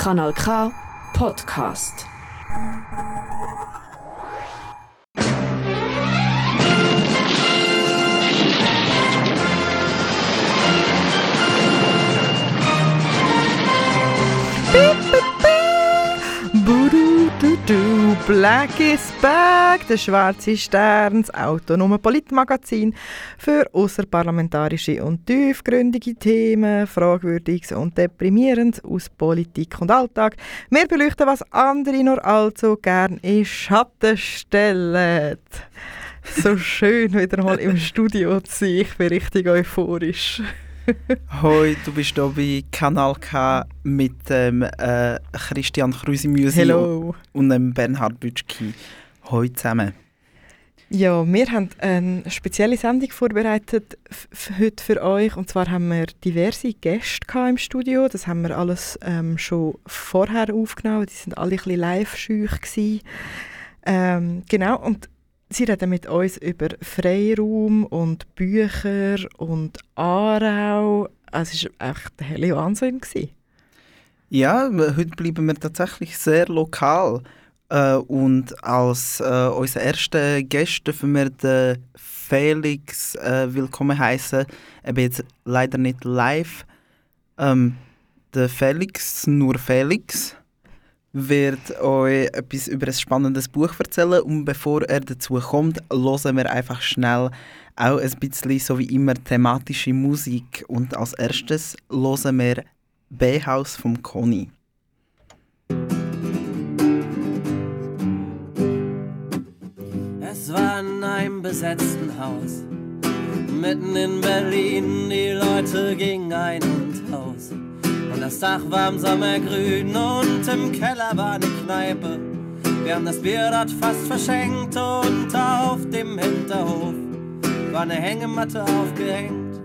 Kanal K Podcast. Black is Back, der schwarze Stern, das autonome Politmagazin für außerparlamentarische und tiefgründige Themen, Fragwürdiges und Deprimierendes aus Politik und Alltag. Wir beleuchten, was andere nur allzu gern in Schatten stellen. So schön, wieder mal im Studio zu sein. Ich bin richtig euphorisch. Hoi, du bist hier bei Kanal K mit dem äh, Christian Krüsimüsi und dem Bernhard Bütschki. Hoi zusammen. Ja, wir haben eine spezielle Sendung vorbereitet heute für euch. Und zwar haben wir diverse Gäste im Studio. Das haben wir alles ähm, schon vorher aufgenommen. Die sind alle ein bisschen live-schüch. Ähm, genau, und Sie reden mit uns über Freiraum und Bücher und Aarau. Es war echt der helle Wahnsinn. Ja, heute bleiben wir tatsächlich sehr lokal. Äh, und als äh, unser erster Gast dürfen wir den Felix äh, willkommen heißen. Eben jetzt leider nicht live. Ähm, der Felix, nur Felix wird euch etwas über ein spannendes Buch erzählen und bevor er dazu kommt, hören wir einfach schnell auch ein bisschen so wie immer thematische Musik und als erstes hören wir B-Haus vom Conny. Es war in einem besetzten Haus, mitten in Berlin, die Leute gingen ein und aus. Und das Dach war im Sommer grün und im Keller war eine Kneipe. Wir haben das Bier dort fast verschenkt und auf dem Hinterhof war eine Hängematte aufgehängt.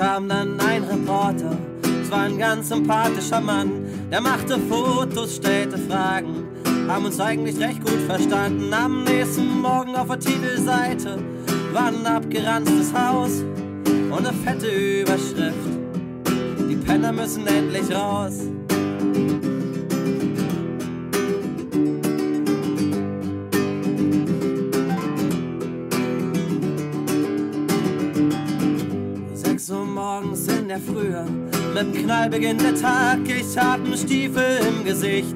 Kam dann ein Reporter. Es war ein ganz sympathischer Mann. Der machte Fotos, stellte Fragen. Haben uns eigentlich recht gut verstanden. Am nächsten Morgen auf der Titelseite war ein abgeranztes Haus und eine fette Überschrift. Die Penner müssen endlich raus. Morgens in der Frühe, mit dem Knall beginnt der Tag. Ich hab einen Stiefel im Gesicht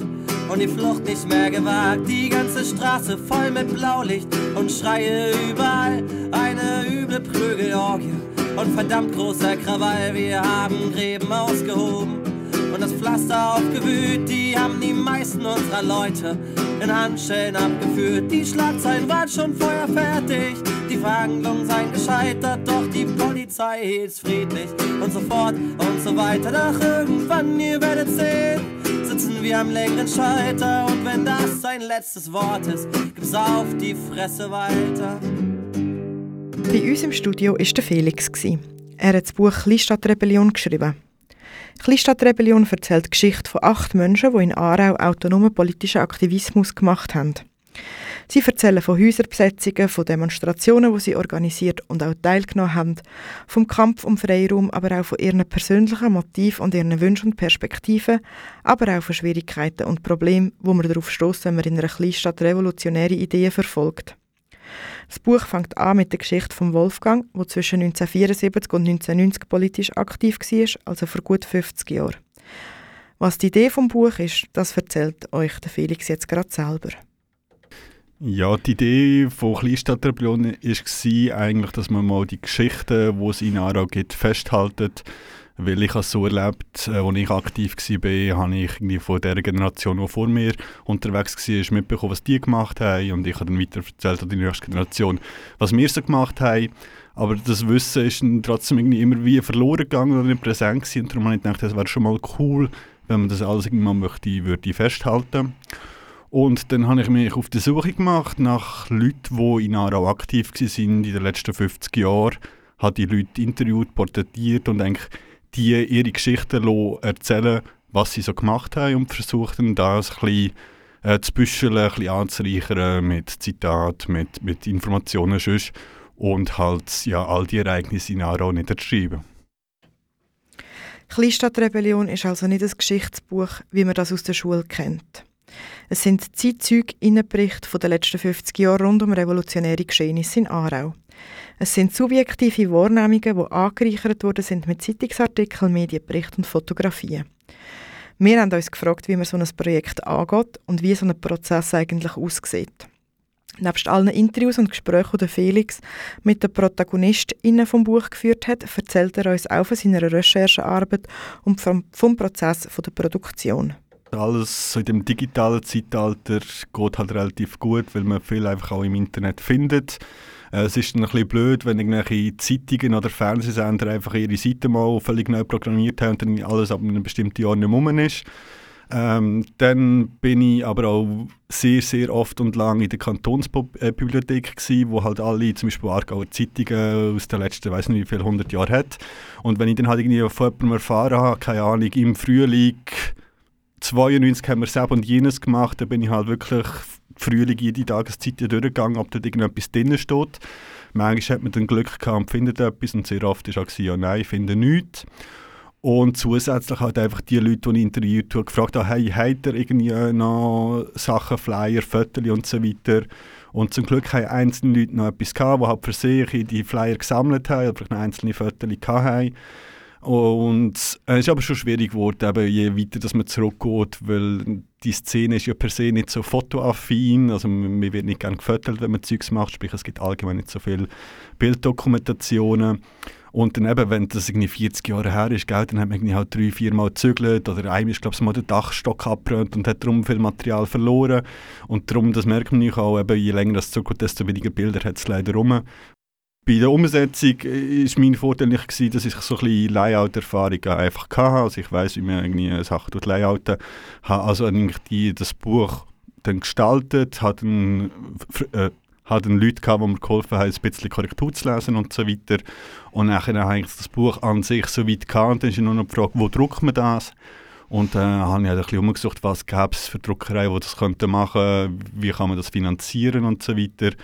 und die Flucht nicht mehr gewagt. Die ganze Straße voll mit Blaulicht und Schreie überall. Eine üble Prügelorgie und verdammt großer Krawall. Wir haben Gräben ausgehoben und das Pflaster aufgewühlt. Die haben die meisten unserer Leute in Handschellen abgeführt. Die Schlagzeilen waren schon vorher fertig. Die Verhandlungen seien gescheitert, doch die Polizei hielt's friedlich und so fort und so weiter. Doch irgendwann, ihr werdet sehen, sitzen wir am längeren Schalter und wenn das sein letztes Wort ist, gibt's auf die Fresse weiter. Bei uns im Studio war der Felix. Er hat das Buch Kleinstadtrebellion geschrieben. Kleinstadtrebellion erzählt die Geschichte von acht Menschen, die in Aarau autonomen politischen Aktivismus gemacht haben. Sie erzählen von Häuserbesetzungen, von Demonstrationen, die sie organisiert und auch teilgenommen haben, vom Kampf um Freiraum, aber auch von ihren persönlichen Motiven und ihren Wünschen und Perspektiven, aber auch von Schwierigkeiten und Problemen, wo man darauf stößt, wenn man in einer Kleinstadt revolutionäre Ideen verfolgt. Das Buch fängt an mit der Geschichte von Wolfgang, der zwischen 1974 und 1990 politisch aktiv war, also vor gut 50 Jahren. Was die Idee vom Buch ist, das erzählt euch der Felix jetzt gerade selber. Ja, die Idee von Kleinstadtrebellion war eigentlich, dass man mal die Geschichten, die es in Aarau gibt, festhaltet. Weil ich es so erlebt, äh, als ich aktiv war, habe ich irgendwie von der Generation, die vor mir unterwegs war, mitbekommen, was die gemacht haben. Und ich habe dann weiter erzählt an die nächste Generation, was wir so gemacht haben. Aber das Wissen ist dann trotzdem irgendwie immer wie verloren gegangen oder nicht präsent gewesen. Und darum habe ich gedacht, es wäre schon mal cool, wenn man das alles irgendwann möchte, würde festhalten und dann habe ich mich auf die Suche gemacht nach Leuten, die in Aarau aktiv waren in den letzten 50 Jahren. habe die Leute interviewt, porträtiert und eigentlich die ihre Geschichten erzählen, was sie so gemacht haben und versucht dann das ein bisschen äh, zu büscheln, ein bisschen anzureichern mit Zitaten, mit, mit Informationen sonst und halt ja, all die Ereignisse in Aarau niederzuschreiben. Kleinstadtrebellion ist also nicht ein Geschichtsbuch, wie man das aus der Schule kennt. Es sind Zeitzeuge, Innenberichte von den letzten 50 Jahren rund um revolutionäre Geschehnisse in Aarau. Es sind subjektive Wahrnehmungen, die angereichert worden sind mit Zeitungsartikeln, Medienberichten und Fotografien. Wir haben uns gefragt, wie man so ein Projekt angeht und wie so ein Prozess eigentlich aussieht. Nebst allen Interviews und Gesprächen, die Felix mit den ProtagonistInnen vom Buch geführt hat, erzählt er uns auch von seiner Recherchearbeit und vom, vom Prozess der Produktion. Alles in dem digitalen Zeitalter geht halt relativ gut, weil man viel einfach auch im Internet findet. Äh, es ist dann ein bisschen blöd, wenn irgendwelche Zeitungen oder Fernsehsender einfach ihre Seite mal völlig neu programmiert haben und dann alles ab einem bestimmten Jahr nicht mehr ist. Ähm, dann bin ich aber auch sehr, sehr oft und lang in der Kantonsbibliothek gewesen, wo halt alle, zum Beispiel Aargauer Zeitungen aus den letzten, weiß nicht wie viele hundert Jahren hat. Und wenn ich dann halt irgendwie von jemandem erfahren habe, keine Ahnung, im Frühling 92 haben wir das und jenes gemacht, dann bin ich halt wirklich Frühling jede Tageszeit durchgegangen, ob dort irgendetwas drin steht. Manchmal hat man dann Glück gehabt und findet etwas und sehr oft war auch, ja nein, ich finde nichts. Und zusätzlich halt einfach die Leute, die ich interviewt habe, gefragt habe, hey, habt ihr irgendwie noch Sachen, Flyer, Fotos und so weiter. Und zum Glück haben einzelne Leute noch etwas gehabt, die halt für sich die Flyer gesammelt haben, oder noch einzelne Fotos hatten. Und es ist aber schon schwierig geworden, eben, je weiter dass man zurückgeht, weil die Szene ist ja per se nicht so fotoaffin, also man wird nicht gerne gefotogt, wenn man Zeugs macht, sprich es gibt allgemein nicht so viele Bilddokumentationen. Und dann eben, wenn das irgendwie 40 Jahre her ist, gell, dann hat man irgendwie halt drei, vier Mal gezügelt oder einem ist, glaube ich, mal der Dachstock abgebrannt und hat darum viel Material verloren. Und darum, das merkt man auch, eben, je länger das zurückgeht, desto weniger Bilder hat es leider rum. Bei der Umsetzung war mein Vorteil nicht, gewesen, dass ich so ein Layout-Erfahrung einfach hatte. Also ich weiß, wie man irgendwie Sachen durch layouten. Habe also die, das Buch dann gestaltet, habe dann, äh, Leute gehabt, die mir geholfen haben, ein bisschen Korrektur zu lesen und so weiter. Und nachher habe ich das Buch an sich so weit gehabt und dann ist nur noch die Frage, wo druckt man das? Und dann äh, habe ich halt ein bisschen umgesucht, was gäbe es für Druckereien, die das könnten machen, wie kann man das finanzieren und so weiter.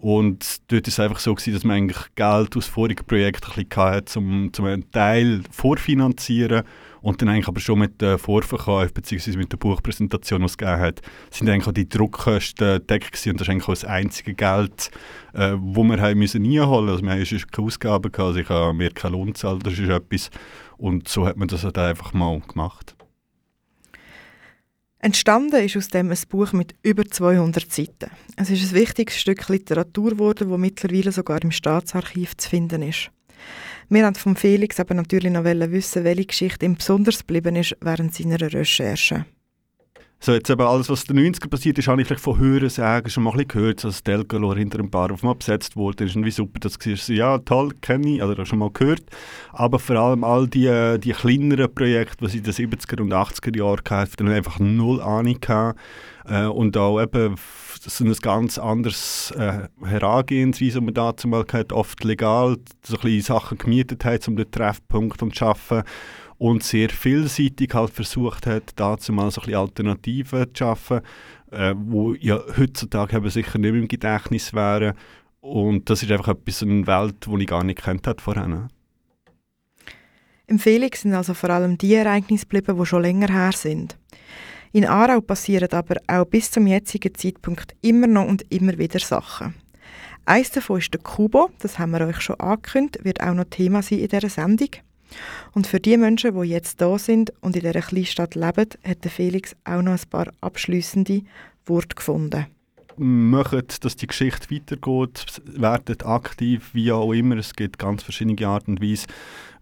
Und dort war es einfach so, gewesen, dass man eigentlich Geld aus vorigen Projekten hatte, um, um einen Teil vorfinanzieren und dann eigentlich aber schon mit dem Vorverkauf bzw. mit der Buchpräsentation, die es hat, sind eigentlich auch die Druckkosten gedeckt gewesen. und das ist eigentlich auch das einzige Geld, äh, wo wir müssen einholen mussten. Also wir hatten keine Ausgaben, gehabt, also ich habe mir keinen Lohn gezahlt, das ist etwas. Und so hat man das halt einfach mal gemacht. Entstanden ist aus dem ein Buch mit über 200 Seiten. Es ist ein wichtiges Stück Literatur geworden, das mittlerweile sogar im Staatsarchiv zu finden ist. Wir wollten von Felix aber natürlich noch wissen, welche Geschichte ihm besonders geblieben ist während seiner Recherche. So, jetzt eben alles, was in den 90 er passiert ist, habe ich vielleicht von Hören sagen schon mal ein gehört, dass Delgalore hinter einem Bahnhof mal besetzt wurde. Das ist wie super, das war so, ja, toll, kenne ich, oder schon mal gehört. Aber vor allem all die, die kleineren Projekte, die in den 70er und 80er Jahren hatten, die einfach null Ahnung. Äh, und auch eben so ein ganz anderes äh, Herangehensweise, die man dazu mal hatte, oft legal so ein Sachen gemietet hat, um den Treffpunkt zu schaffen und sehr vielseitig halt versucht hat, dazu mal so ein bisschen Alternativen zu schaffen, äh, wo ja heutzutage eben sicher nicht mehr im Gedächtnis wären. Und das ist einfach etwas, eine Welt, die ich gar nicht kennt hat vorher. Im Felix sind also vor allem die Ereignisse geblieben, die schon länger her sind. In Aarau passieren aber auch bis zum jetzigen Zeitpunkt immer noch und immer wieder Sachen. Eines davon ist der Kubo, das haben wir euch schon angekündigt, wird auch noch Thema sein in dieser Sendung. Und für die Menschen, die jetzt da sind und in dieser Kleinstadt leben, hat Felix auch noch ein paar abschließende Worte gefunden. Macht, dass die Geschichte weitergeht, werdet aktiv, wie auch immer. Es gibt ganz verschiedene Arten und Weise,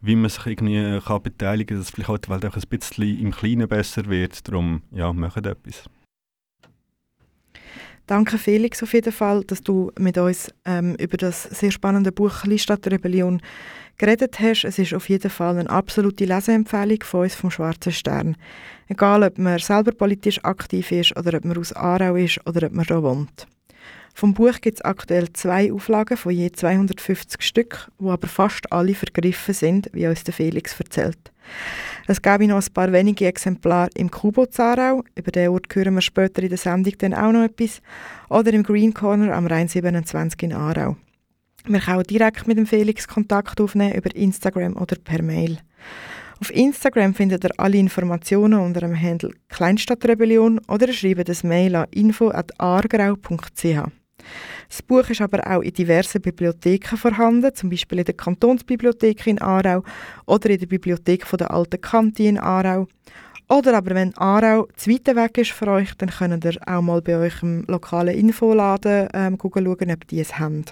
wie man sich irgendwie kann beteiligen kann, dass vielleicht die Welt auch ein bisschen im Kleinen besser wird. Darum, ja, macht etwas. Danke Felix auf jeden Fall, dass du mit uns ähm, über das sehr spannende Buch Kleinstadtrebellion geredet hast. Es ist auf jeden Fall eine absolute Leseempfehlung von uns vom Schwarzen Stern. Egal, ob man selber politisch aktiv ist oder ob man aus Aarau ist oder ob man da wohnt. Vom Buch gibt es aktuell zwei Auflagen von je 250 Stück, wo aber fast alle vergriffen sind, wie uns der Felix erzählt. Es gäbe noch ein paar wenige Exemplare im Kubo Zarau, über den Ort hören wir später in der Sendung dann auch noch etwas, oder im Green Corner am Rhein 27 in Aarau. Man kann auch direkt mit dem Felix Kontakt aufnehmen über Instagram oder per Mail. Auf Instagram findet ihr alle Informationen unter dem Handle Kleinstadtrebellion oder schreibt das Mail an info.argrau.ch. Das Buch ist aber auch in diversen Bibliotheken vorhanden, zum Beispiel in der Kantonsbibliothek in Aarau oder in der Bibliothek von der Alten Kante in Aarau. Oder aber wenn Aarau zu weit weg ist für euch, dann könnt ihr auch mal bei euch im lokalen Infoladen ähm, schauen, ob die es haben.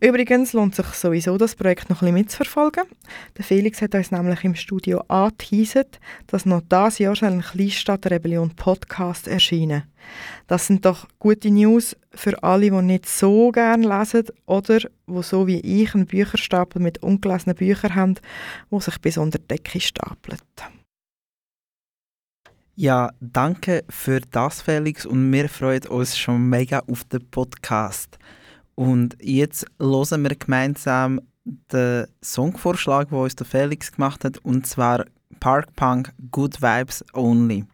Übrigens lohnt sich sowieso, das Projekt noch ein bisschen mitzuverfolgen. Der Felix hat uns nämlich im Studio angeteasert, dass noch dieses Jahr ein Kleinstadtrebellion Podcast erscheinen. Das sind doch gute News für alle, die nicht so gerne lesen oder wo so wie ich einen Bücherstapel mit ungelesenen Büchern haben, wo sich bis unter die Decke stapelt. Ja, danke für das, Felix, und wir freuen uns schon mega auf den Podcast. Und jetzt hören wir gemeinsam den Songvorschlag, den uns der Felix gemacht hat, und zwar Park Punk Good Vibes Only.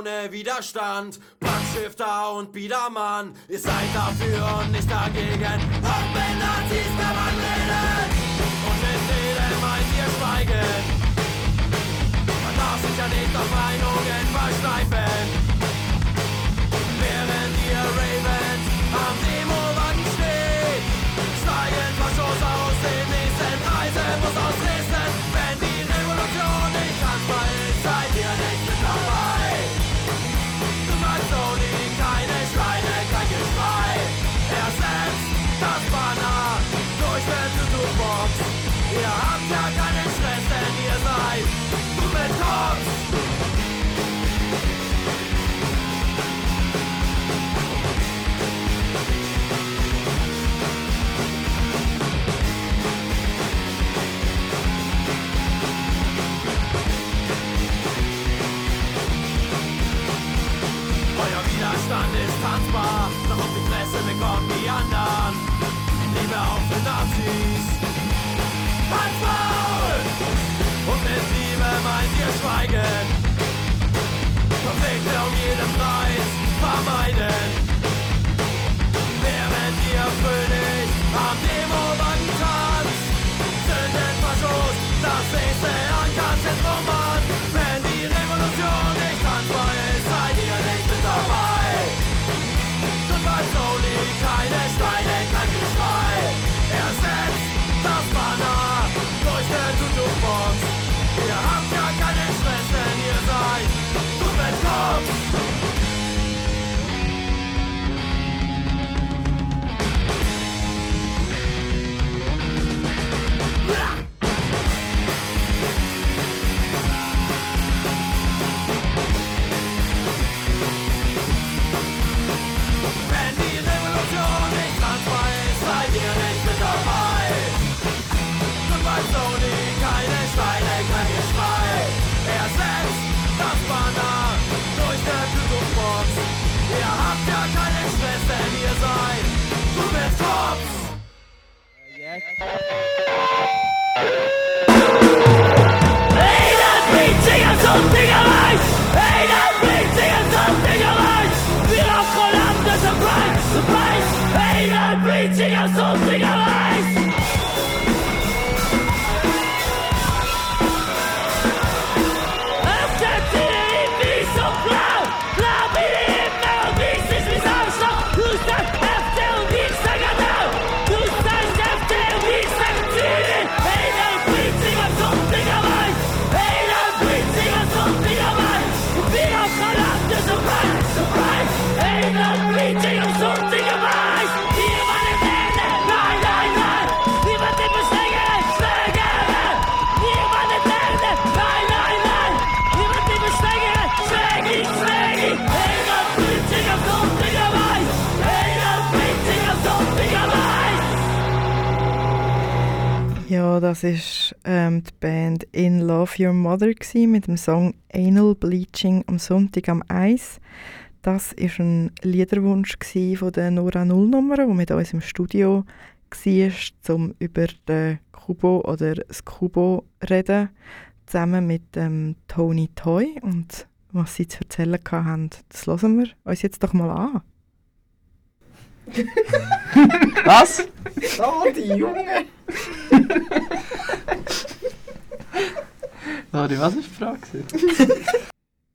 Laune, Widerstand, Packschifter und Biedermann. Ihr seid dafür und nicht dagegen. Auch mit Nazis kann man reden. Und mit jedem meint ihr schweigen. Man darf sich ja nicht auf Meinungen versteifen. Nein, nein, Ja, das ist ähm, die Band In Love Your Mother gsi mit dem Song Anal Bleaching am Sonntag am Eis. Das ist ein Liederwunsch von der Nora Nullnummer, die mit uns im Studio war, um über den Kubo oder das Kubo reden, zusammen mit ähm, Tony Toy und was sie zu erzählen hatten, das hören wir uns jetzt doch mal an. Was? Oh, die Junge! Sorry, was war die Frage?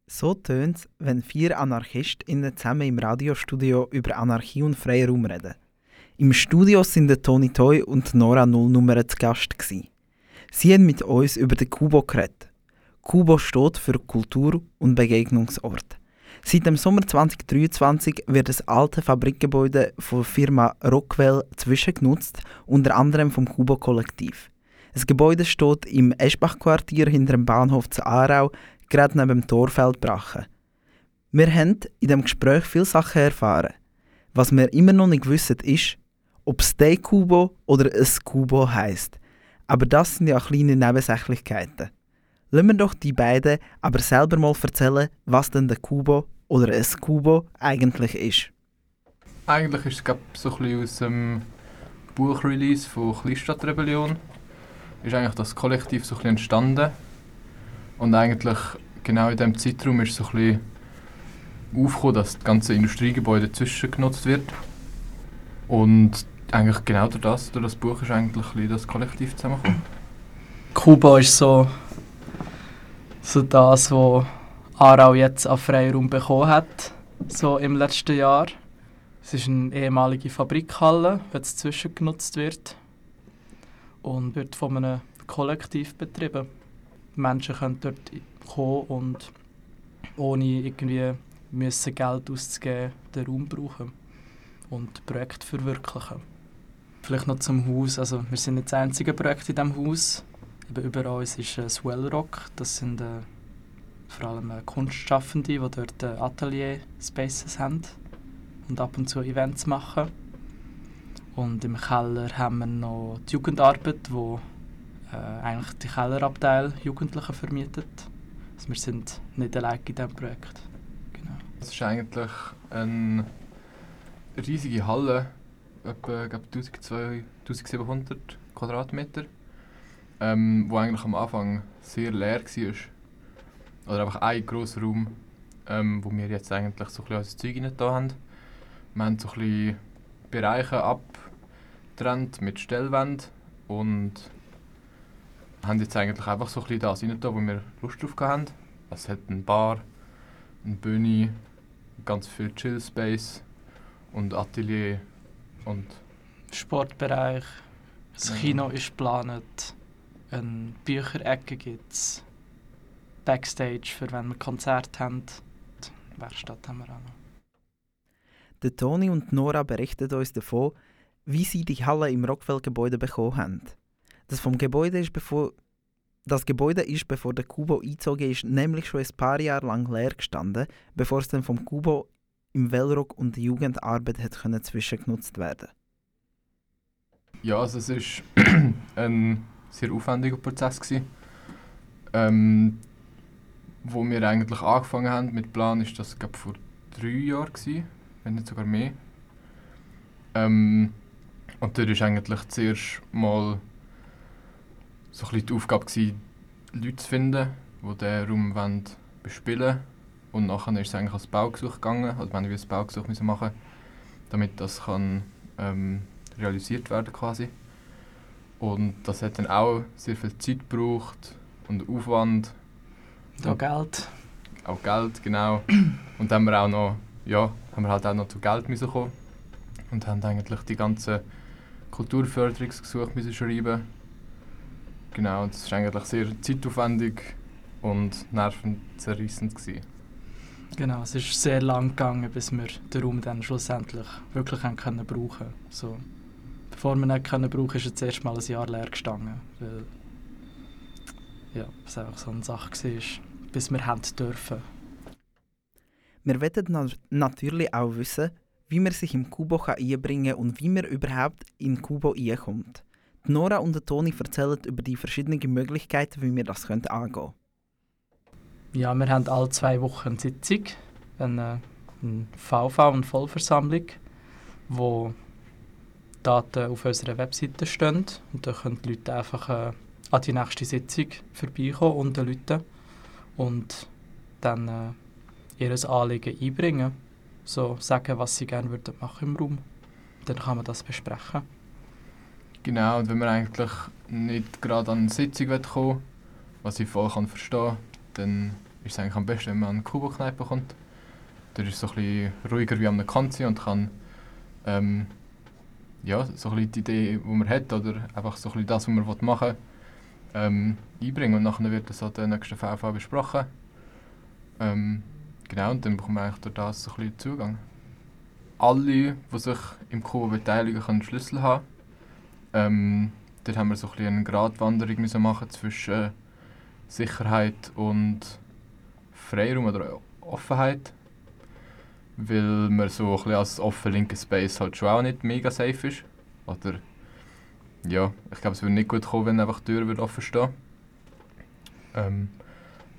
So tönt es, wenn vier AnarchistInnen zusammen im Radiostudio über Anarchie und Freiraum reden. Im Studio sind der Toni Toy und Nora Nullnummer zu Gast. Gewesen. Sie haben mit uns über den Kubo geredet. Kubo steht für Kultur- und Begegnungsort. Seit dem Sommer 2023 wird das alte Fabrikgebäude von der Firma Rockwell zwischengenutzt, unter anderem vom Kubo-Kollektiv. Das Gebäude steht im Eschbach-Quartier hinter dem Bahnhof zu Aarau, gerade neben dem Torfeld Brachen. Wir haben in dem Gespräch viele Sachen erfahren. Was wir immer noch nicht wissen, ist, ob es «de Kubo» oder «es Kubo» heisst. Aber das sind ja kleine Nebensächlichkeiten. Lassen wir doch die beiden aber selber mal erzählen, was denn der Kubo oder es Kubo eigentlich ist. Eigentlich ist es glaub, so ein bisschen aus dem Buchrelease von Kleinstadtrebellion ist eigentlich das Kollektiv so ein bisschen entstanden und eigentlich genau in diesem Zeitraum ist so ein bisschen aufgekommen, dass das ganze Industriegebäude zwischengenutzt wird und eigentlich genau durch das, durch das Buch ist eigentlich ein das Kollektiv zusammengekommen. Kuba ist so, so das, was Aarau jetzt an Freiraum bekommen hat, so im letzten Jahr. Es ist eine ehemalige Fabrikhalle, die jetzt zwischengenutzt wird und wird von einem Kollektiv betrieben. Die Menschen können dort kommen und ohne irgendwie müssen Geld auszugeben, den Raum brauchen und Projekte verwirklichen. Vielleicht noch zum Haus. Also wir sind nicht das einzige Projekt in diesem Haus. Eben über uns ist äh, Swell Rock. Das sind äh, vor allem äh, Kunstschaffende, die dort äh, Atelier-Spaces haben und ab und zu Events machen. Und im Keller haben wir noch die Jugendarbeit, wo äh, eigentlich die Kellerabteil Jugendlichen vermietet. Also wir sind nicht allein in diesem Projekt. Genau. Es ist eigentlich eine riesige Halle, etwa glaub, 1200, 1700 Quadratmeter, ähm, wo eigentlich am Anfang sehr leer war. Oder einfach ein grosser Raum, ähm, wo wir jetzt eigentlich so ein bisschen unser Zeug rein haben. Wir haben so ein bisschen Bereiche abgetrennt mit Stellwänden und haben jetzt eigentlich einfach so ein bisschen das rein, wo wir Lust drauf hatten. Es hat eine Bar, eine Bühne, ganz viel Chill-Space und Atelier und Sportbereich, das. Kino ist geplant, eine Bücherecke gibt es, Backstage für wenn wir Konzerte haben, die Werkstatt haben wir auch noch. Der Toni und Nora berichten uns davon, wie sie die Halle im Rockwell-Gebäude bekommen haben. Das, vom Gebäude ist bevor, das Gebäude ist, bevor der Kubo eingezogen ist, nämlich schon ein paar Jahre lang leer gestanden, bevor es dann vom Kubo im Wellrock und der Jugendarbeit hat können zwischengenutzt werden. Ja, also es war ein sehr aufwendiger Prozess. Gewesen. Ähm, wo wir eigentlich angefangen haben mit Plan, ist das glaub, vor drei Jahren, gewesen, wenn nicht sogar mehr. Ähm, und dort war eigentlich zuerst mal so ein die Aufgabe, gewesen, Leute zu finden, die diesen Raum wollen bespielen wollen. Und nachher ist es eigentlich als Baugesuch gegangen, also wir haben ein Baugesuch müssen machen, damit das kann, ähm, realisiert werden quasi. Und das hat dann auch sehr viel Zeit gebraucht und Aufwand, Da Geld. auch Geld, genau. Und dann haben wir auch noch, ja, haben wir halt auch noch zu Geld müssen kommen und haben eigentlich die ganzen Kulturförderungsgesuche müssen schreiben. Genau, und das war eigentlich sehr zeitaufwendig und nervenzerrissend gewesen. Genau, es ist sehr lang gegangen, bis wir den Raum dann schlussendlich wirklich haben können brauchen so Bevor wir ihn brauchen, ist er zuerst mal ein Jahr leer gestanden, weil ja, es einfach so eine Sache war, bis wir haben dürfen. Wir wollen na natürlich auch wissen, wie man sich im Kubo kann einbringen kann und wie man überhaupt in Kubo reinkommt. Die Nora und der Toni erzählen über die verschiedenen Möglichkeiten, wie wir das angehen können. Ja, wir haben alle zwei Wochen eine Sitzung, eine, eine VV, eine Vollversammlung, wo Daten auf unserer Webseite stehen. Und da können die Leute einfach äh, an die nächste Sitzung vorbeikommen und den Leuten und dann äh, ihr Anliegen einbringen. So sagen, was sie gerne würden machen im Raum. Dann kann man das besprechen. Genau, und wenn man eigentlich nicht gerade an eine Sitzung kommen will, was ich voll kann verstehen kann, dann ist es eigentlich am besten, wenn man an eine Kubo-Kneipe kommt. Da ist es so ein bisschen ruhiger wie an einer Kanzlei und kann ähm, ja, so ein bisschen die Idee, die man hat, oder einfach so ein bisschen das, was man machen will, ähm, einbringen. Und nachher wird das an der nächsten VV besprochen. Ähm, genau, und dann bekommt man eigentlich durch das so ein bisschen Zugang. Alle, die sich im Kubo beteiligen, können Schlüssel haben. Ähm, dort haben wir so ein bisschen eine Gratwanderung müssen machen zwischen Sicherheit und Freiraum oder Offenheit. Weil man so ein bisschen als offen linker Space halt schon auch nicht mega safe ist. Oder ja, ich glaube, es würde nicht gut kommen, wenn einfach die Tür offen stehen ähm,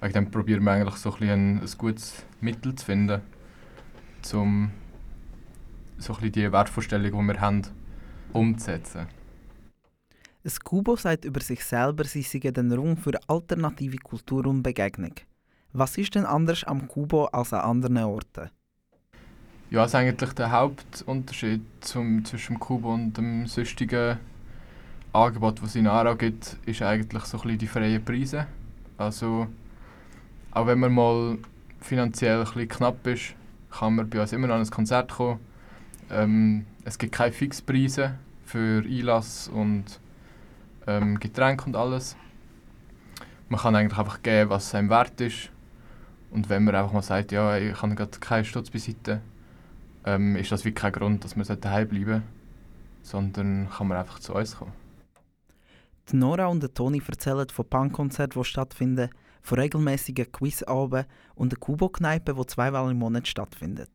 Wegen dem probieren wir eigentlich so ein, ein, ein gutes Mittel zu finden, um so ein die Wertvorstellung, die wir haben, umzusetzen. Das Kubo sagt über sich selber, sie seien den Raum für alternative Kultur und Begegnung. Was ist denn anders am Kubo als an anderen Orten? Ja, also eigentlich der Hauptunterschied zum, zwischen dem Kubo und dem sonstigen Angebot, das es in Aarau gibt, ist eigentlich so die freien Preise. Also, auch wenn man mal finanziell ein bisschen knapp ist, kann man bei uns immer noch an ein Konzert kommen. Ähm, es gibt keine Fixpreise für Einlass und ähm, Getränke und alles. Man kann eigentlich einfach geben, was einem wert ist. Und wenn man einfach mal sagt, ja, ich habe gerade keinen Stutz beiseite, ähm, ist das wirklich kein Grund, dass man daheim bleiben sollte, sondern kann man einfach zu uns kommen. Die Nora und der Toni erzählen von Punkkonzerten, die stattfinden, von regelmäßigen Quizabenden und der Kubo-Kneipe, die zweimal im Monat stattfindet.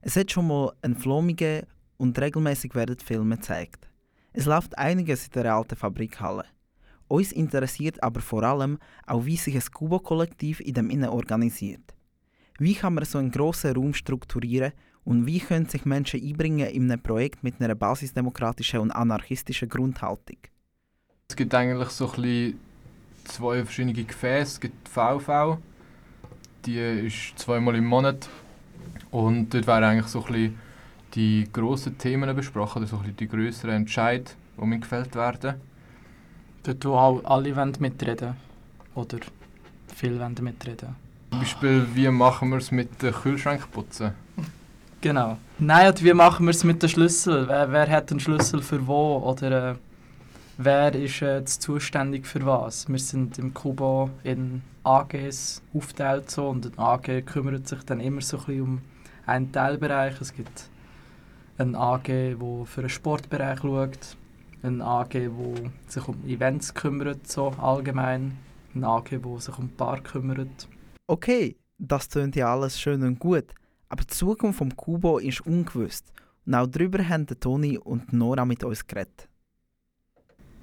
Es hat schon mal einen Flom und regelmäßig werden Filme gezeigt. Es läuft einiges in der alten Fabrikhalle. Uns interessiert aber vor allem auch, wie sich ein Kubo-Kollektiv in dem Innen organisiert. Wie kann man so einen grossen Raum strukturieren und wie können sich Menschen einbringen in einem Projekt mit einer basisdemokratischen und anarchistischen Grundhaltung? Es gibt eigentlich so ein zwei verschiedene Gefäße. Es gibt die VV, die ist zweimal im Monat und dort wäre eigentlich so ein die grossen Themen besprochen, oder so ein die grösseren Entscheidungen, die gefällt werden. Dort, wo auch alle mitreden. Oder viele wollen mitreden. Zum Beispiel, wie machen wir es mit den Kühlschrankputzen? Genau. Nein, und wie machen wir es mit den Schlüssel? Wer, wer hat den Schlüssel für wo? Oder äh, wer ist äh, jetzt zuständig für was? Wir sind im Kubo in AGs aufgeteilt so, und ein AG kümmert sich dann immer so ein um einen Teilbereich. Es gibt ein AG, der für den Sportbereich schaut, ein AG, wo sich um Events kümmert, so allgemein, ein AG, wo sich um Bar kümmert. Okay, das tönt ja alles schön und gut, aber die Zukunft vom Kubo ist ungewiss. Und auch darüber haben Toni und Nora mit uns geredet.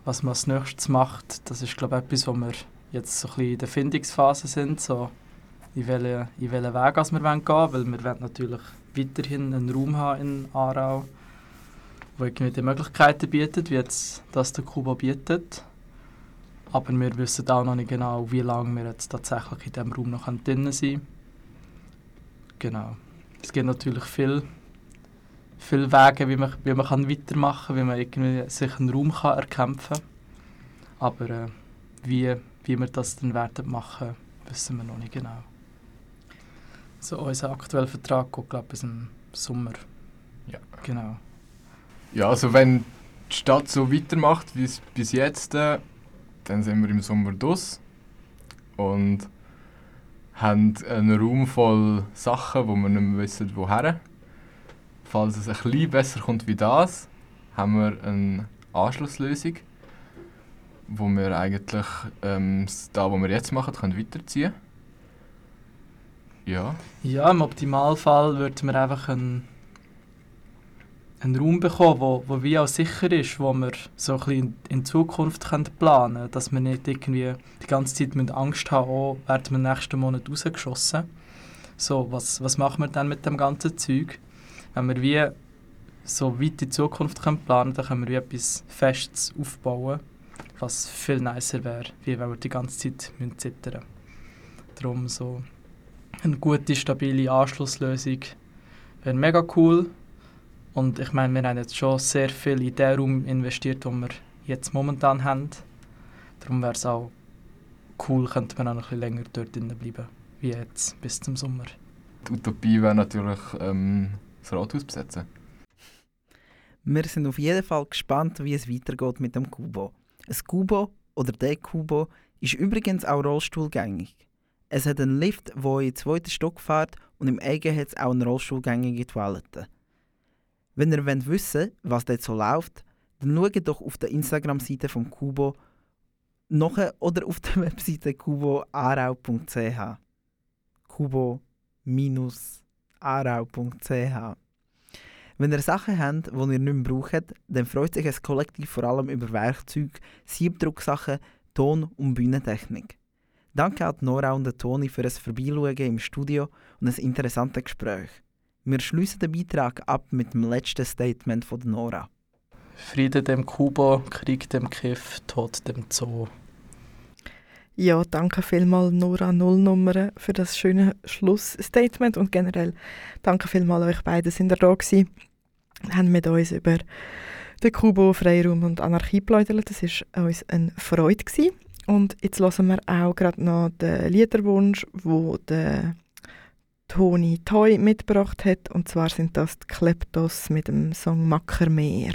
Was man als nächstes macht, das ist glaube ich etwas, wo wir jetzt so ein bisschen in der Findungsphase sind, so in welchen, in welchen Weg wir gehen wollen, weil wir wollen natürlich weiterhin einen Raum haben in Aarau, der die Möglichkeiten bietet, wie jetzt das der Kuba bietet. Aber wir wissen auch noch nicht genau, wie lange wir jetzt tatsächlich in diesem Raum noch drin sein können. Genau. Es gibt natürlich viele viel Wege, wie man, wie man kann weitermachen kann, wie man irgendwie sich einen Raum kann erkämpfen kann. Aber äh, wie, wie wir das dann werden machen, wissen wir noch nicht genau. So, unser aktueller Vertrag geht, glaube ich, bis im Sommer. Ja. Genau. Ja, also wenn die Stadt so weitermacht wie bis jetzt, äh, dann sind wir im Sommer durch und haben einen Raum voll Sachen, wo wir nicht mehr wissen, woher. Falls es ein bisschen besser kommt wie das, haben wir eine Anschlusslösung, wo wir eigentlich ähm, da, was wir jetzt machen, können weiterziehen. Ja. Ja, im Optimalfall würde man einfach eine, einen Raum bekommen, wo, wo wie auch sicher ist, wo wir so ein bisschen in Zukunft können planen können, dass wir nicht irgendwie die ganze Zeit mit Angst haben, oh, werden wir nächsten Monat rausgeschossen. So, was, was machen wir dann mit dem ganzen Zeug? Wenn wir wie so weit die Zukunft können planen dann können wir wie etwas Festes aufbauen, was viel nicer wäre, wie wenn wir die ganze Zeit zittern müssen. Darum so eine gute, stabile Anschlusslösung wäre mega cool. Und ich meine, wir haben jetzt schon sehr viel in den Raum investiert, den wir jetzt momentan haben. Darum wäre es auch cool, könnte man auch noch ein bisschen länger dort bleiben, wie jetzt, bis zum Sommer. Die Utopie wäre natürlich, ähm, das Rathaus besetzen. Wir sind auf jeden Fall gespannt, wie es weitergeht mit dem Kubo. Ein Kubo oder der Kubo ist übrigens auch rollstuhlgängig. Es hat einen Lift, der in den zweiten Stock fährt und im Eigen hat es auch eine rollstuhlgängige Toilette. Wenn ihr wollt wissen was dort so läuft, dann schaut doch auf der Instagram-Seite vom Kubo nachher oder auf der Webseite kuboarau.ch. kubo-arau.ch Wenn ihr Sachen habt, die ihr nicht mehr braucht, dann freut sich ein Kollektiv vor allem über Werkzeuge, Siebdrucksachen, Ton- und Bühnentechnik. Danke an Nora und Toni für das Vorbeischauen im Studio und ein interessantes Gespräch. Wir schließen den Beitrag ab mit dem letzten Statement von Nora. Friede dem Kubo, Krieg dem Kiff, Tod dem Zoo. Ja, danke vielmals Nora Nullnummer für das schöne Schlussstatement und generell danke vielmals euch beiden, sind ihr da gewesen, haben mit uns über den Kubo, Freiraum und Anarchie geplaudert. Das war uns eine Freude gewesen. Und jetzt hören wir auch gerade noch den Liederwunsch, der Toni Toy mitgebracht hat. Und zwar sind das die Kleptos mit dem Song Mackermeer.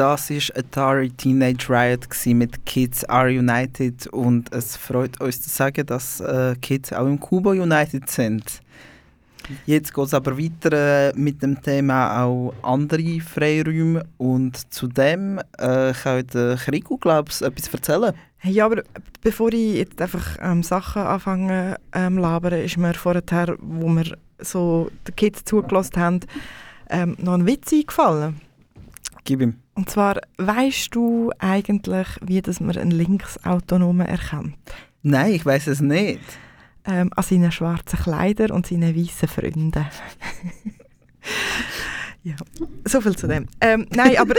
Das war Atari Teenage Riot mit Kids Are United und es freut uns zu sagen, dass äh, Kids auch im Kuba United sind. Jetzt geht es aber weiter äh, mit dem Thema auch andere Freiräume und zu dem äh, kann der Krigo, glaube ich, etwas erzählen. Ja, aber bevor ich jetzt einfach ähm, Sachen anfange ähm, labern, ist mir vorher, wo wir so den Kids zugelassen haben, ähm, noch ein Witz eingefallen. Gib ihm. Und zwar, weißt du eigentlich, wie dass man einen Linksautonomen erkennt? Nein, ich weiß es nicht. Ähm, an seinen schwarzen Kleidern und seinen weißen Freunden. ja, so viel zu dem. Ähm, nein, aber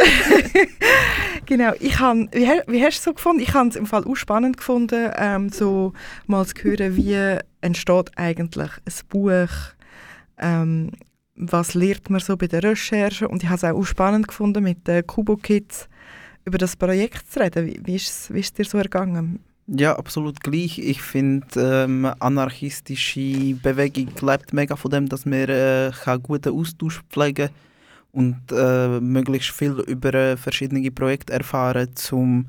genau, ich han, wie, wie hast du es so gefunden? Ich habe es im Fall auch spannend gefunden, ähm, so mal zu hören, wie entsteht eigentlich ein Buch, ähm, was lernt man so bei der Recherche und ich habe es auch spannend gefunden, mit den Kubo Kids über das Projekt zu reden. Wie, wie, ist, es, wie ist dir so ergangen? Ja, absolut gleich. Ich finde, ähm, anarchistische Bewegung lebt mega von dem, dass man äh, guten Austausch pflegen und äh, möglichst viel über äh, verschiedene Projekte erfahren, um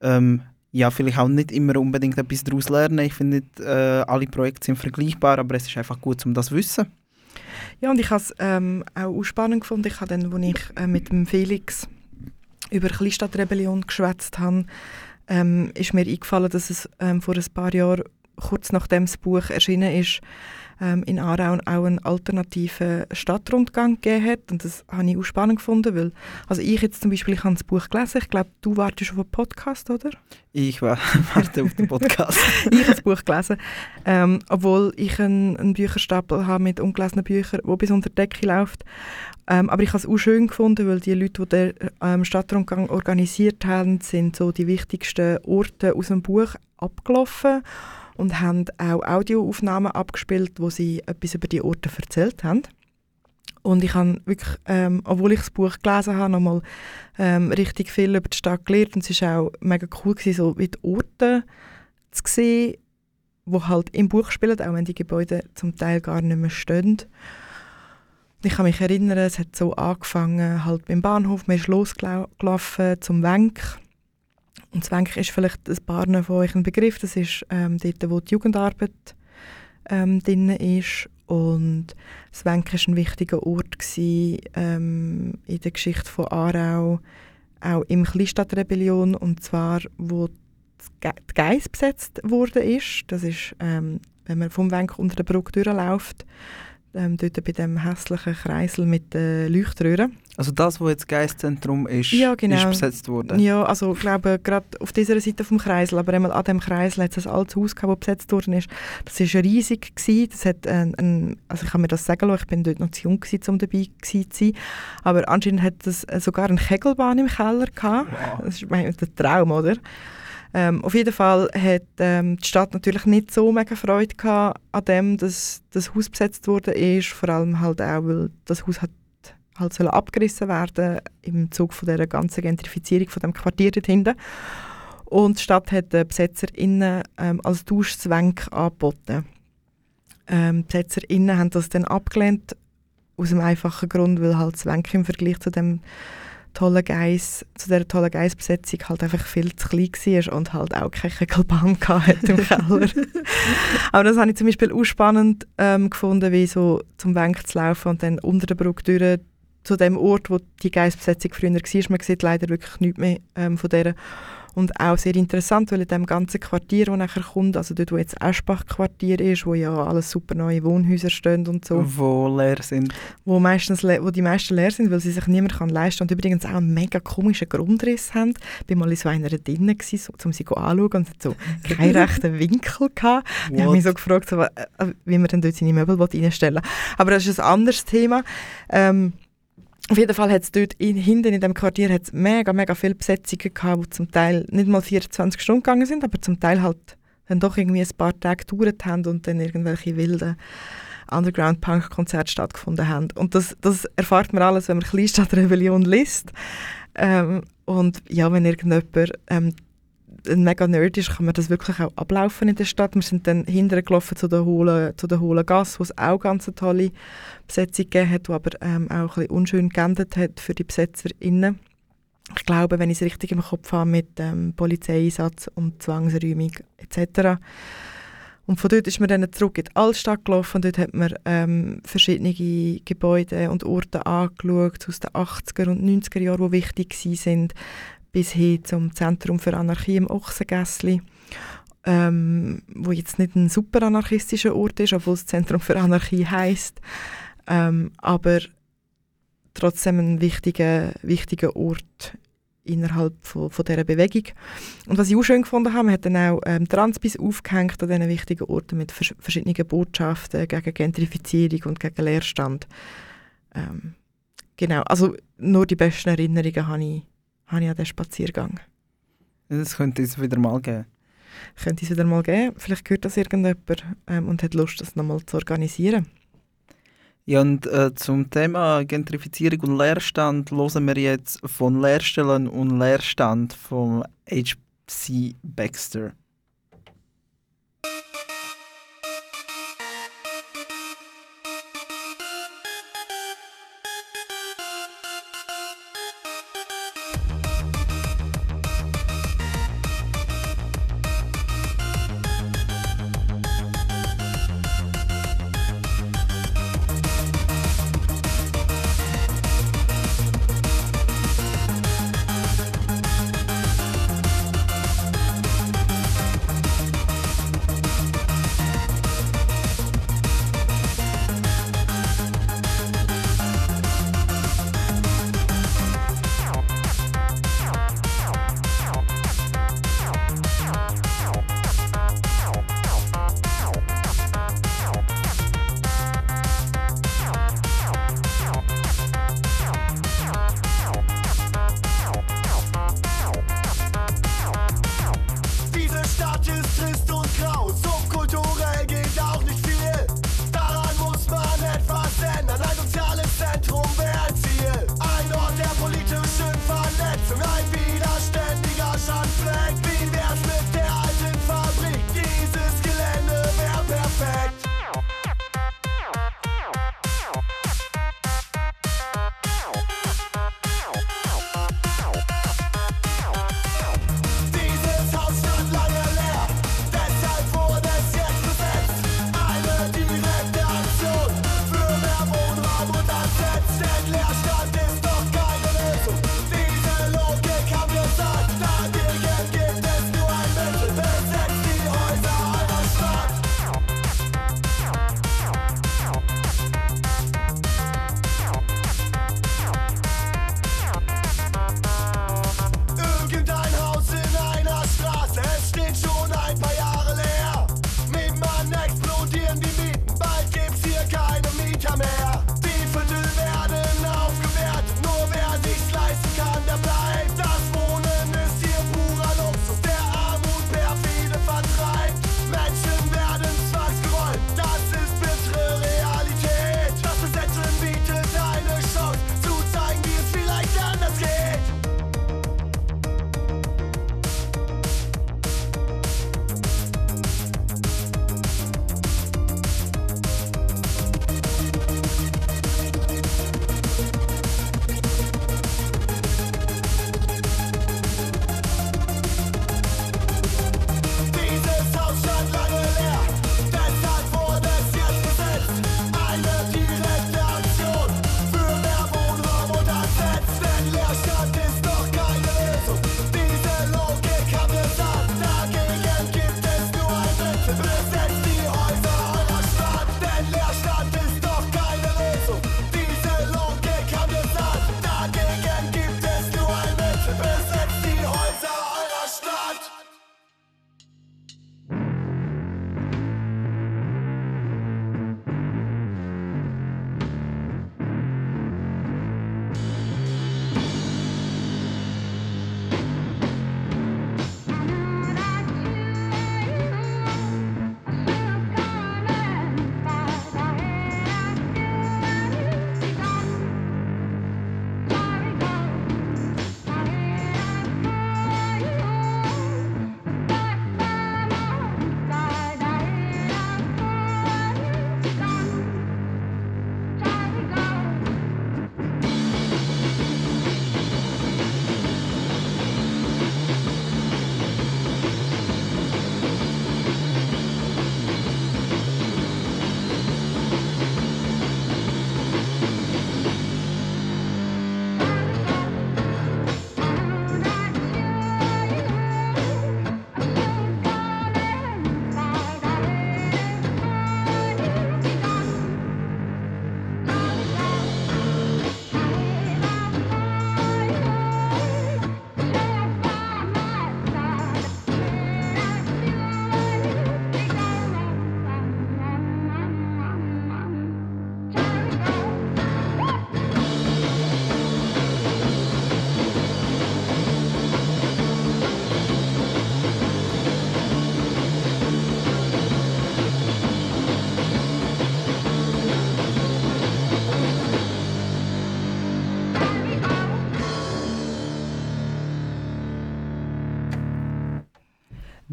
ähm, ja, vielleicht auch nicht immer unbedingt etwas daraus lernen. Ich finde nicht, äh, alle Projekte sind vergleichbar, aber es ist einfach gut, um das zu wissen. Ja, und ich habe es ähm, auch spannend gefunden. Ich habe dann, als ich äh, mit dem Felix über Kleinstadtrebellion geschwätzt habe, ähm, ist mir eingefallen, dass es ähm, vor ein paar Jahren, kurz nachdem das Buch erschienen ist, ähm, in Aarau auch einen alternativen Stadtrundgang gegeben hat. Und das habe ich auch spannend gefunden, weil also ich jetzt zum Beispiel, ich habe das Buch gelesen, ich glaube, du wartest auf einen Podcast, oder? Ich warte auf den Podcast. ich habe das Buch gelesen, ähm, obwohl ich einen, einen Bücherstapel habe mit ungelesenen Büchern, der bis unter die Decke läuft. Ähm, aber ich habe es auch schön gefunden, weil die Leute, die den ähm, Stadtrundgang organisiert haben, sind so die wichtigsten Orte aus dem Buch abgelaufen und haben auch Audioaufnahmen abgespielt, wo sie etwas über die Orte erzählt haben. Und ich habe wirklich, ähm, obwohl ich das Buch gelesen habe, nochmal ähm, richtig viel über die Stadt gelernt. Und es war auch mega cool, gewesen, so wie die Orte zu sehen, die halt im Buch spielen, auch wenn die Gebäude zum Teil gar nicht mehr stehen. Ich kann mich erinnern, es hat so angefangen, halt beim Bahnhof, man ist losgelaufen zum Wenk. Und das Wenk ist vielleicht ein paar von euch ein Begriff, das ist ähm, dort, wo die Jugendarbeit ähm, drin ist. Und das Wenk war ein wichtiger Ort gewesen, ähm, in der Geschichte von Aarau, auch im Kleinstadtrebellion, und zwar, wo die Geiss besetzt wurde. Das ist, ähm, wenn man vom Wenk unter der Brücke durchläuft, ähm, dort bei dem hässlichen Kreisel mit den Leuchtröhren. Also das, wo jetzt Geistzentrum ist, ja, genau. ist besetzt worden? Ja, also ich glaube gerade auf dieser Seite vom Kreisel, aber einmal an dem Kreisel hat es ein altes Haus gehabt, das besetzt worden ist. Das war riesig gewesen. Das hat ein, ein, also ich kann mir das sagen lassen, ich bin dort noch zu jung gewesen, um dabei zu sein. Aber anscheinend hat es sogar eine Kegelbahn im Keller gehabt. Wow. Das ist mein, der Traum, oder? Ähm, auf jeden Fall hat ähm, die Stadt natürlich nicht so mega Freude gehabt an dem, dass das Haus besetzt wurde ist. Vor allem halt auch, weil das Haus hat halt soll abgerissen werden im Zug von der ganzen Gentrifizierung von dem Quartier dort hinten. Und die Stadt hat den BesetzerInnen ähm, als Tauschzwänge angeboten. Ähm, BesetzerInnen haben das dann abgelehnt, aus dem einfachen Grund, weil halt Zwänge im Vergleich zu dem tollen Geiss, zu dieser tollen Geissbesetzung halt einfach viel zu klein war und halt auch keine Kegelbahn im Keller. Aber das habe ich zum Beispiel auch spannend ähm, gefunden, wie so zum Wenk zu laufen und dann unter der Brücke durch zu dem Ort, wo die Geissbesetzung früher war. Man sieht leider wirklich nichts mehr ähm, von dieser. Und auch sehr interessant, weil in dem ganzen Quartier, das nachher kommt, also dort, wo jetzt Eschbach-Quartier ist, wo ja alles super neue Wohnhäuser stehen und so. Wo leer sind. Wo, meistens, wo die meisten leer sind, weil sie sich niemand kann leisten kann. Und übrigens auch einen mega komischen Grundriss haben. Ich war mal in so einer drinnen, so, um sie anzuschauen und so keinen rechten Winkel gehabt. Ich habe mich so gefragt, so, äh, wie man dann dort seine Möbel reinstellen will. Aber das ist ein anderes Thema. Ähm, auf jeden Fall hat es dort in, hinten in dem Quartier hat's mega, mega viele Besetzungen gehabt, die zum Teil nicht mal 24 Stunden gegangen sind, aber zum Teil halt dann doch irgendwie ein paar Tage gedauert haben und dann irgendwelche wilden Underground-Punk-Konzerte stattgefunden haben. Und das, das erfahrt man alles, wenn man Kleinstadt-Rebellion liest. Ähm, und ja, wenn irgendjemand ähm, ein mega Nerd kann man das wirklich auch ablaufen in der Stadt. Wir sind dann hinterher gelaufen zu der hohlen, zu der hohlen Gasse, wo es auch ganz eine tolle Besetzung gegeben hat, die aber ähm, auch ein bisschen unschön geändert hat für die BesetzerInnen. ich glaube, wenn ich es richtig im Kopf habe, mit ähm, Polizeieinsatz und Zwangsräumung etc. Und von dort ist man dann zurück in die Altstadt gelaufen und dort hat man ähm, verschiedene Gebäude und Orte angeschaut aus den 80er und 90er Jahren, die wichtig sind, bis hin zum Zentrum für Anarchie im Ochsengässli, ähm, wo jetzt nicht ein super anarchistischer Ort ist, obwohl es Zentrum für Anarchie heißt, ähm, aber trotzdem ein wichtiger, wichtiger Ort innerhalb von, von dieser Bewegung. Und was ich auch schön gefunden habe, man hat dann auch ähm, Transbis aufgehängt an diesen wichtigen Orten mit vers verschiedenen Botschaften gegen Gentrifizierung und gegen Leerstand. Ähm, genau, also nur die besten Erinnerungen habe ich, habe ich an diesen Spaziergang. Das könnte es wieder mal geben. Könnte es wieder mal geben. Vielleicht hört das irgendjemand ähm, und hat Lust, das nochmal zu organisieren. Ja, und äh, zum Thema Gentrifizierung und Leerstand hören wir jetzt von Leerstellen und Leerstand vom H.C. Baxter.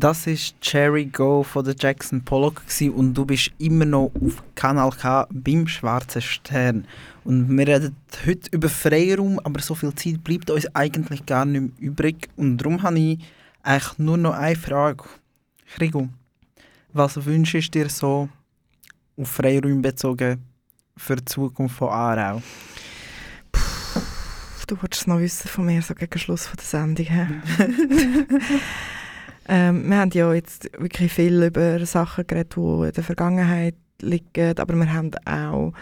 Das ist Cherry Go von der Jackson Pollock und du bist immer noch auf Kanal K beim Schwarzen Stern. Und wir reden heute über Freiraum, aber so viel Zeit bleibt uns eigentlich gar nicht mehr übrig. Und darum habe ich eigentlich nur noch eine Frage. Krigo, was wünschst du dir so auf Freiraum bezogen für die Zukunft von Aarau? Du wolltest noch wissen von mir, so gegen Schluss von der Sendung. ähm, wir haben ja jetzt wirklich viel über Sachen geredet, die in der Vergangenheit liegen, aber wir haben auch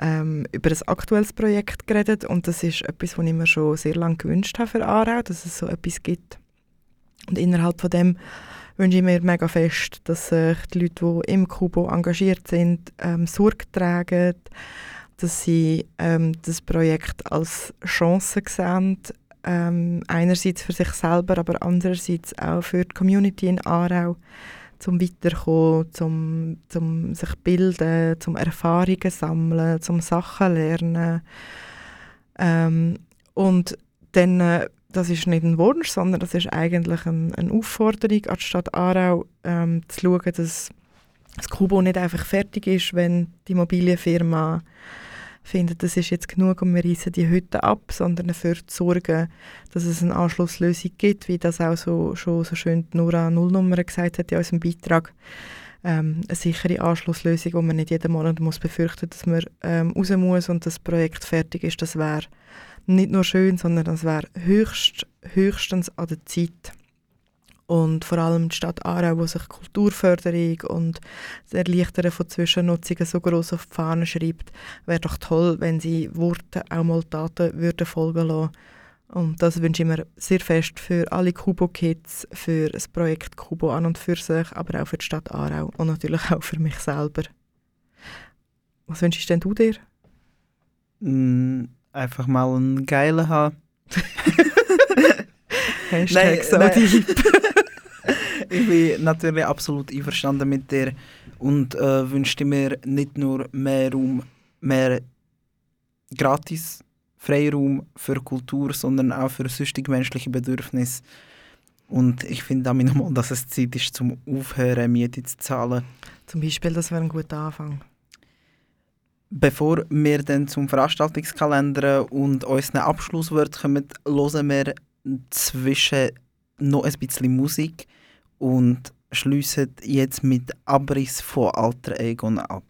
ähm, über ein aktuelles Projekt geredet und das ist etwas, was ich mir schon sehr lange gewünscht habe für Aarau, dass es so etwas gibt. Und innerhalb von dem wünsche ich mir mega fest, dass sich die Leute, die im Kubo engagiert sind, ähm, Sorge tragen, dass sie ähm, das Projekt als Chance sehen, ähm, einerseits für sich selber, aber andererseits auch für die Community in Aarau, zum Weiterkommen, zum, zum sich bilden, zum Erfahrungen sammeln, zum Sachen lernen. Ähm, und dann, äh, das ist nicht ein Wunsch, sondern das ist eigentlich ein, eine Aufforderung an die Stadt Aarau, ähm, zu schauen, dass das Kubo nicht einfach fertig ist, wenn die Immobilienfirma findet, das ist jetzt genug und wir reißen die Hütte ab, sondern dafür zu sorgen, dass es eine Anschlusslösung gibt, wie das auch so, schon so schön Nora Nullnummer gesagt hat in unserem Beitrag. Ähm, eine sichere Anschlusslösung, wo man nicht jeden Monat muss befürchten dass man ähm, raus muss und das Projekt fertig ist, das wäre nicht nur schön, sondern das wäre höchst, höchstens an der Zeit. Und vor allem die Stadt Aarau, wo sich Kulturförderung und das Erleichtern von Zwischennutzungen so groß auf die Fahne schreibt, wäre doch toll, wenn sie Worte auch mal Taten würden folgen lassen. Und das wünsche ich mir sehr fest für alle Kubo-Kids, für das Projekt Kubo an und für sich, aber auch für die Stadt Aarau und natürlich auch für mich selber. Was wünschst denn du dir? Mm, einfach mal einen geilen haben. Hashtag Nein, so nein. deep. Ich bin natürlich absolut einverstanden mit dir und äh, wünschte mir nicht nur mehr Raum, mehr gratis Freiraum für Kultur, sondern auch für sonstige menschliche Bedürfnisse. Und ich finde damit nochmal, dass es Zeit ist, zum Aufhören, Miete zu zahlen. Zum Beispiel, das wäre ein guter Anfang. Bevor wir dann zum Veranstaltungskalender und unseren Abschlusswort kommen, hören wir zwischen noch ein bisschen Musik und schliessen jetzt mit Abriss von Alter Egon ab.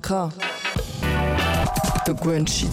Kanal K. Du gewöhnst dich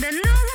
Denn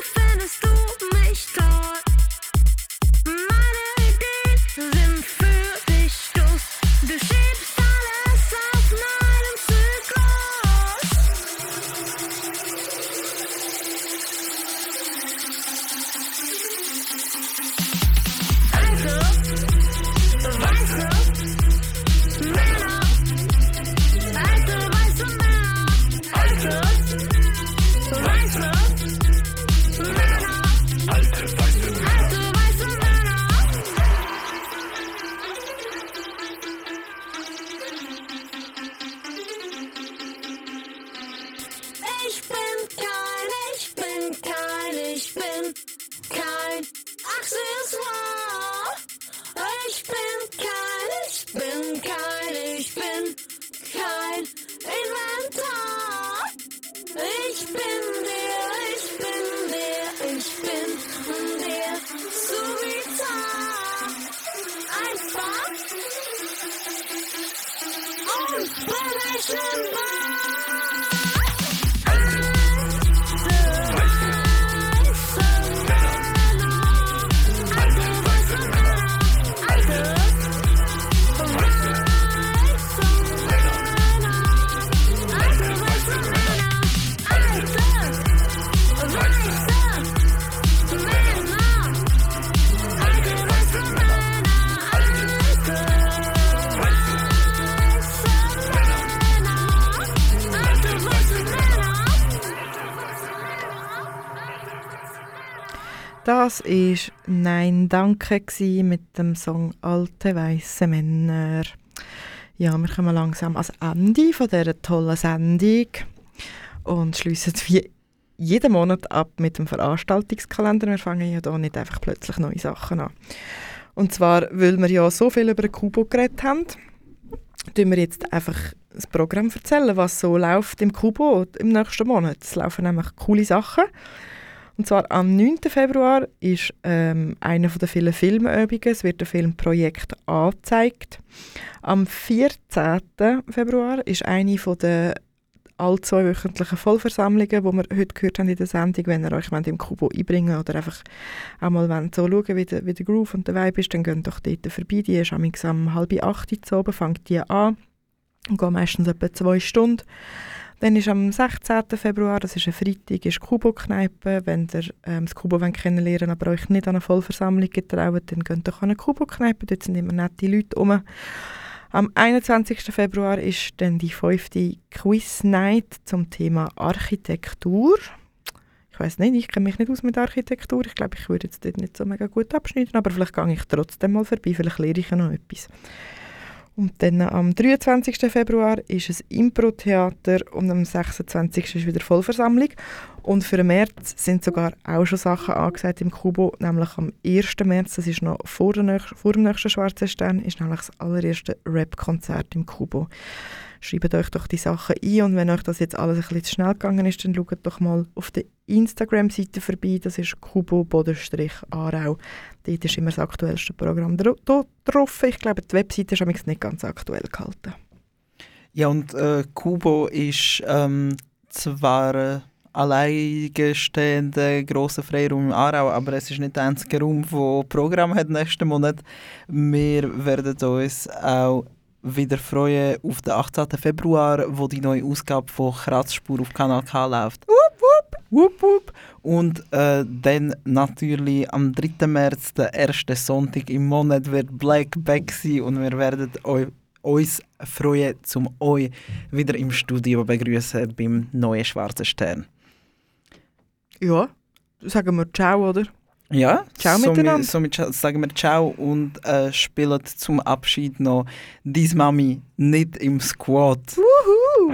ist Nein Danke mit dem Song Alte weiße Männer. Ja, wir kommen langsam ans Ende von dieser tollen Sendung und schließen wie jeden Monat ab mit dem Veranstaltungskalender. Wir fangen ja hier nicht einfach plötzlich neue Sachen an. Und zwar, weil wir ja so viel über Kubo geredet haben, tun wir jetzt einfach das Programm erzählen, was so läuft im Kubo im nächsten Monat. Es laufen nämlich coole Sachen. Und zwar am 9. Februar ist ähm, einer der vielen Filmübungen. Es wird der Film Projekt A gezeigt. Am 14. Februar ist eine der all zwei wöchentlichen Vollversammlungen, die wir heute gehört haben in der Sendung. Wenn ihr euch wollt, im Kubo einbringen oder einfach auch mal wollt, so schauen wie der, wie der Groove und der Vibe ist, dann geht doch dort vorbei. Die ist am um halb acht Uhr oben, fängt die an und geht meistens etwa zwei Stunden. Dann ist am 16. Februar, das ist ein Freitag, ist Kubo-Kneipe. Wenn ihr ähm, das Kubo kennenlernen aber euch nicht an eine Vollversammlung getraut, dann geht doch an eine Kubo-Kneipe. Dort sind immer nette Leute rum. Am 21. Februar ist dann die fünfte Quiz-Night zum Thema Architektur. Ich weiß nicht, ich kenne mich nicht aus mit Architektur. Ich glaube, ich würde jetzt dort nicht so mega gut abschneiden, aber vielleicht gehe ich trotzdem mal vorbei, vielleicht lehre ich ja noch etwas. Und dann am 23. Februar ist es Impro-Theater und am 26. ist wieder Vollversammlung. Und für den März sind sogar auch schon Sachen angesagt im Kubo, nämlich am 1. März, das ist noch vor, der, vor dem nächsten Schwarzen Stern, ist nämlich das allererste Rap-Konzert im Kubo. Schreibt euch doch die Sachen ein und wenn euch das jetzt alles ein bisschen zu schnell gegangen ist, dann schaut doch mal auf der Instagram-Seite vorbei. Das ist kubo-arau. Dort ist immer das aktuellste Programm drauf. Ich glaube, die Webseite ist übrigens nicht ganz aktuell gehalten. Ja, und äh, Kubo ist ähm, zwar äh, alleinstehender grosser Freiraum im Aarau, aber es ist nicht der einzige Raum, der Programm hat nächsten Monat. Wir werden uns auch wieder freuen auf den 18. Februar, wo die neue Ausgabe von Kratzspur auf Kanal K läuft. Wupp, wupp, wupp, wupp. Und äh, dann natürlich am 3. März, der erste Sonntag im Monat, wird Black Back sein und wir werden euch uns freuen, um euch wieder im Studio begrüßen beim neuen Schwarzen Stern. Ja, sagen wir Ciao, oder? Ja, Ciao somit, miteinander. somit sagen wir Ciao und äh, spielen zum Abschied noch «Dies Mami nicht im Squad». Wuhu!